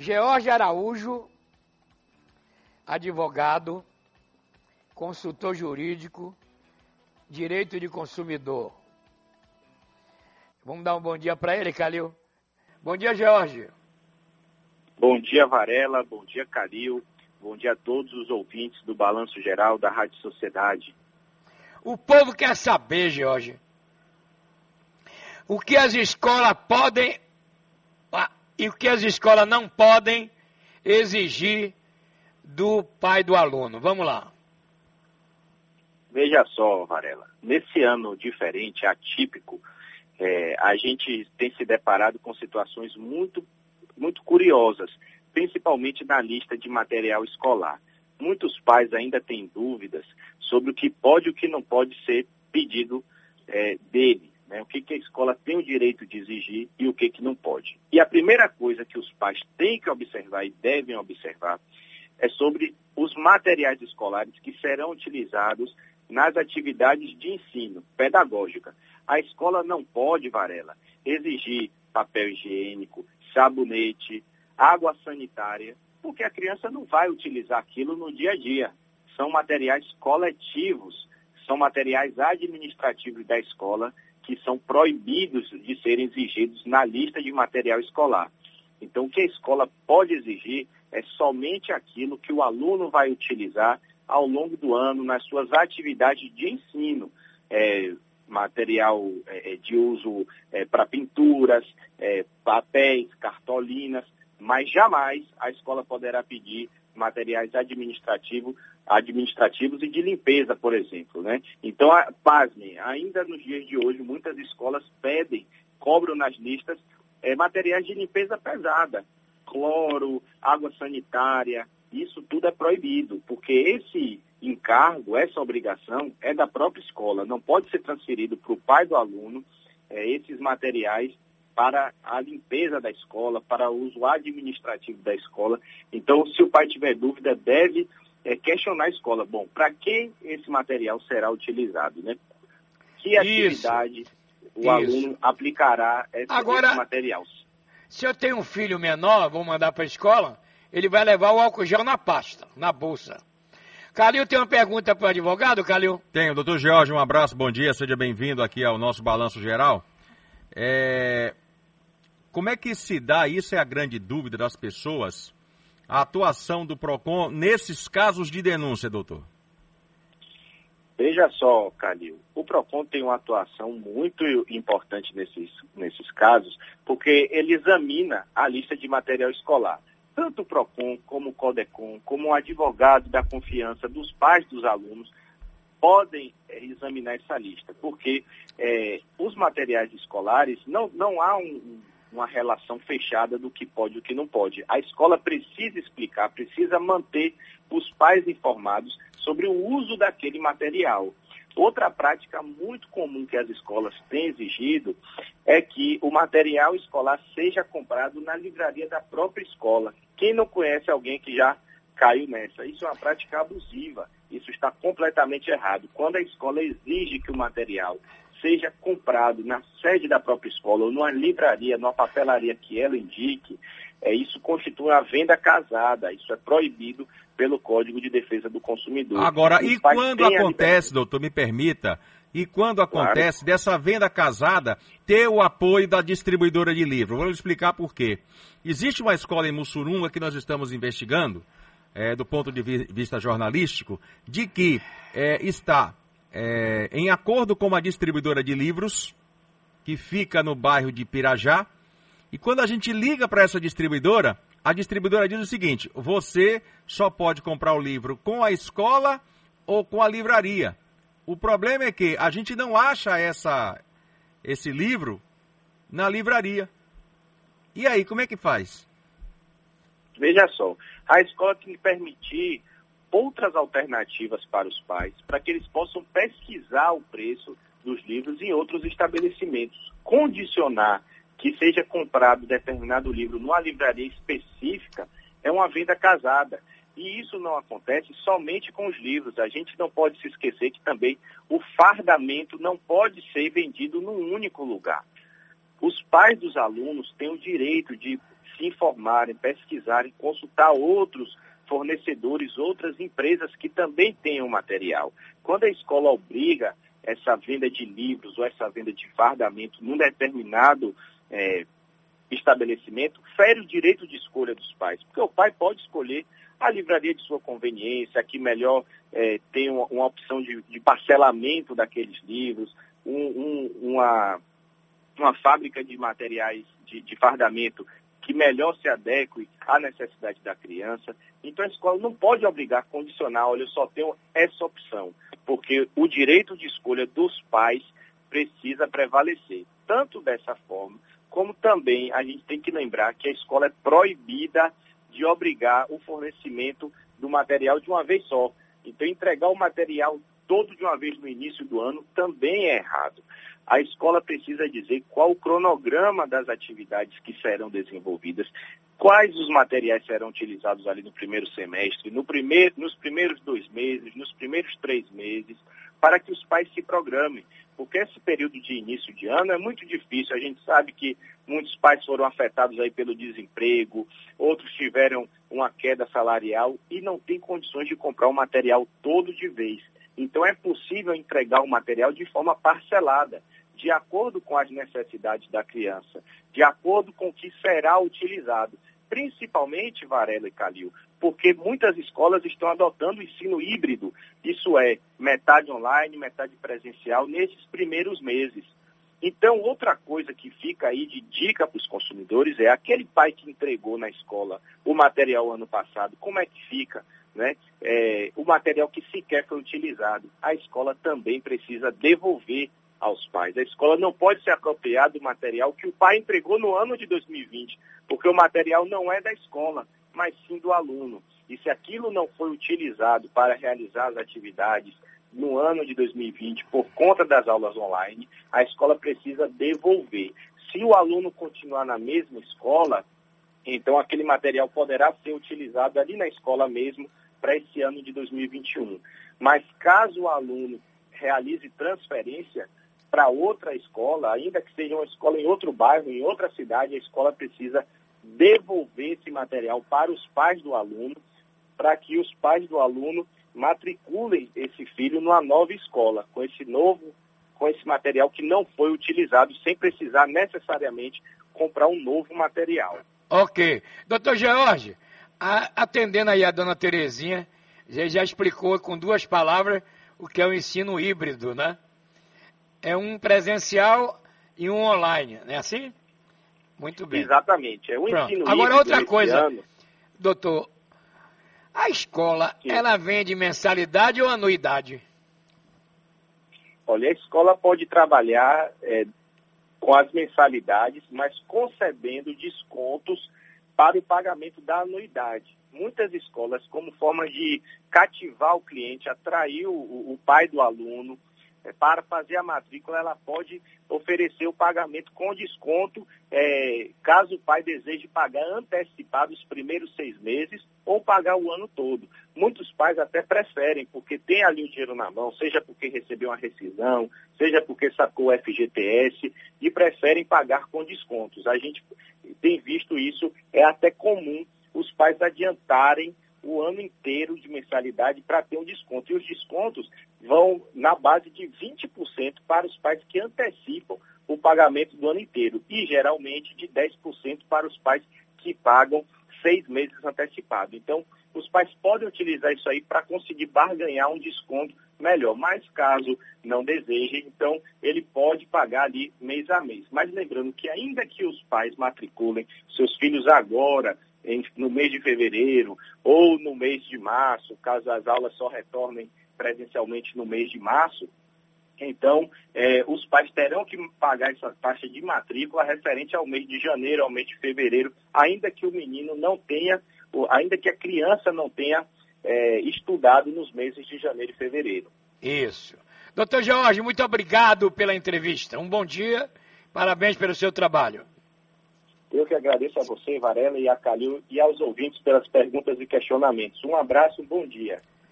George Araújo, advogado, consultor jurídico, direito de consumidor. Vamos dar um bom dia para ele, Calil. Bom dia, George. Bom dia, Varela. Bom dia, Calil. Bom dia a todos os ouvintes do Balanço Geral da Rádio Sociedade. O povo quer saber, Jorge, o que as escolas podem e o que as escolas não podem exigir do pai do aluno. Vamos lá. Veja só, Varela, nesse ano diferente, atípico, é, a gente tem se deparado com situações muito, muito curiosas, principalmente na lista de material escolar. Muitos pais ainda têm dúvidas sobre o que pode e o que não pode ser pedido é, dele, né? o que, que a escola tem o direito de exigir e o que, que não pode. E a primeira coisa que os pais têm que observar e devem observar é sobre os materiais escolares que serão utilizados nas atividades de ensino pedagógica. A escola não pode, Varela, exigir papel higiênico, sabonete, água sanitária, porque a criança não vai utilizar aquilo no dia a dia. São materiais coletivos, são materiais administrativos da escola que são proibidos de serem exigidos na lista de material escolar. Então, o que a escola pode exigir é somente aquilo que o aluno vai utilizar ao longo do ano nas suas atividades de ensino. É, material é, é de uso é, para pinturas, é, papéis, cartolinas, mas jamais a escola poderá pedir materiais administrativos, administrativos e de limpeza, por exemplo. Né? Então, pasme, ainda nos dias de hoje, muitas escolas pedem, cobram nas listas é, materiais de limpeza pesada, cloro, água sanitária, isso tudo é proibido, porque esse encargo, essa obrigação é da própria escola, não pode ser transferido para o pai do aluno é, esses materiais para a limpeza da escola, para o uso administrativo da escola. Então, se o pai tiver dúvida, deve é, questionar a escola. Bom, para que esse material será utilizado, né? Que atividade Isso. o Isso. aluno aplicará esse, Agora, esse material? Se eu tenho um filho menor, vou mandar para a escola, ele vai levar o álcool gel na pasta, na bolsa. Calil tem uma pergunta para o advogado, Calil? Tenho, doutor Jorge, um abraço, bom dia, seja bem-vindo aqui ao nosso Balanço Geral. É... Como é que se dá, isso é a grande dúvida das pessoas, a atuação do PROCON nesses casos de denúncia, doutor? Veja só, Calil, o PROCON tem uma atuação muito importante nesses, nesses casos, porque ele examina a lista de material escolar. Tanto o PROCON, como o CODECON, como o advogado da confiança dos pais dos alunos, podem é, examinar essa lista, porque é, os materiais escolares, não, não há um, uma relação fechada do que pode e o que não pode. A escola precisa explicar, precisa manter os pais informados sobre o uso daquele material. Outra prática muito comum que as escolas têm exigido é que o material escolar seja comprado na livraria da própria escola. Quem não conhece alguém que já caiu nessa? Isso é uma prática abusiva. Isso está completamente errado. Quando a escola exige que o material seja comprado na sede da própria escola ou numa livraria, numa papelaria que ela indique, é, isso constitui uma venda casada. Isso é proibido pelo Código de Defesa do Consumidor. Agora, e quando acontece, doutor, me permita, e quando acontece claro. dessa venda casada ter o apoio da distribuidora de livro? Vou explicar por quê. Existe uma escola em Mussurunga que nós estamos investigando, é, do ponto de vista jornalístico, de que é, está é, em acordo com uma distribuidora de livros que fica no bairro de Pirajá. E quando a gente liga para essa distribuidora, a distribuidora diz o seguinte: você só pode comprar o livro com a escola ou com a livraria. O problema é que a gente não acha essa, esse livro na livraria. E aí, como é que faz? Veja só, a escola tem que permitir outras alternativas para os pais, para que eles possam pesquisar o preço dos livros em outros estabelecimentos. Condicionar que seja comprado determinado livro numa livraria específica é uma venda casada. E isso não acontece somente com os livros. A gente não pode se esquecer que também o fardamento não pode ser vendido num único lugar. Os pais dos alunos têm o direito de se informarem, pesquisarem, consultar outros fornecedores, outras empresas que também tenham material. Quando a escola obriga essa venda de livros ou essa venda de fardamento num determinado é, estabelecimento, fere o direito de escolha dos pais, porque o pai pode escolher a livraria de sua conveniência, que melhor é, tem uma, uma opção de, de, parcelamento daqueles livros, um, um, uma, uma fábrica de materiais de, de fardamento que melhor se adeque à necessidade da criança. Então a escola não pode obrigar, condicionar, olha, eu só tenho essa opção, porque o direito de escolha dos pais precisa prevalecer, tanto dessa forma, como também a gente tem que lembrar que a escola é proibida de obrigar o fornecimento do material de uma vez só. Então, entregar o material todo de uma vez no início do ano também é errado. A escola precisa dizer qual o cronograma das atividades que serão desenvolvidas, quais os materiais serão utilizados ali no primeiro semestre, no primeiro, nos primeiros dois meses, nos primeiros três meses, para que os pais se programem porque esse período de início de ano é muito difícil. A gente sabe que muitos pais foram afetados aí pelo desemprego, outros tiveram uma queda salarial e não têm condições de comprar o material todo de vez. Então é possível entregar o material de forma parcelada, de acordo com as necessidades da criança, de acordo com o que será utilizado principalmente Varela e Calil, porque muitas escolas estão adotando o ensino híbrido, isso é, metade online, metade presencial, nesses primeiros meses. Então, outra coisa que fica aí de dica para os consumidores é aquele pai que entregou na escola o material ano passado, como é que fica? Né? É, o material que sequer foi utilizado. A escola também precisa devolver aos pais. A escola não pode se apropriar do material que o pai entregou no ano de 2020, porque o material não é da escola, mas sim do aluno. E se aquilo não foi utilizado para realizar as atividades no ano de 2020 por conta das aulas online, a escola precisa devolver. Se o aluno continuar na mesma escola, então aquele material poderá ser utilizado ali na escola mesmo para esse ano de 2021. Mas caso o aluno realize transferência, para outra escola, ainda que seja uma escola em outro bairro, em outra cidade, a escola precisa devolver esse material para os pais do aluno, para que os pais do aluno matriculem esse filho numa nova escola, com esse novo, com esse material que não foi utilizado, sem precisar necessariamente comprar um novo material. Ok. Doutor George, atendendo aí a dona Terezinha, já explicou com duas palavras o que é o ensino híbrido, né? É um presencial e um online, não é assim? Muito bem. Exatamente, é um Pronto. ensino Agora outra coisa, ano. doutor, a escola, Sim. ela vende mensalidade ou anuidade? Olha, a escola pode trabalhar é, com as mensalidades, mas concedendo descontos para o pagamento da anuidade. Muitas escolas, como forma de cativar o cliente, atrair o, o pai do aluno, para fazer a matrícula, ela pode oferecer o pagamento com desconto, é, caso o pai deseje pagar antecipado os primeiros seis meses ou pagar o ano todo. Muitos pais até preferem, porque tem ali o dinheiro na mão, seja porque recebeu uma rescisão, seja porque sacou o FGTS, e preferem pagar com descontos. A gente tem visto isso, é até comum os pais adiantarem o ano inteiro de mensalidade para ter um desconto. E os descontos vão na base de 20% para os pais que antecipam o pagamento do ano inteiro e geralmente de 10% para os pais que pagam seis meses antecipado. Então, os pais podem utilizar isso aí para conseguir barganhar um desconto melhor. Mas caso não deseje, então ele pode pagar ali mês a mês. Mas lembrando que ainda que os pais matriculem seus filhos agora, em, no mês de fevereiro ou no mês de março, caso as aulas só retornem presencialmente no mês de março, então é, os pais terão que pagar essa taxa de matrícula referente ao mês de janeiro, ao mês de fevereiro, ainda que o menino não tenha, ainda que a criança não tenha é, estudado nos meses de janeiro e fevereiro. Isso. Doutor Jorge, muito obrigado pela entrevista. Um bom dia, parabéns pelo seu trabalho. Eu que agradeço a você, Varela, e a Calil, e aos ouvintes pelas perguntas e questionamentos. Um abraço, um bom dia.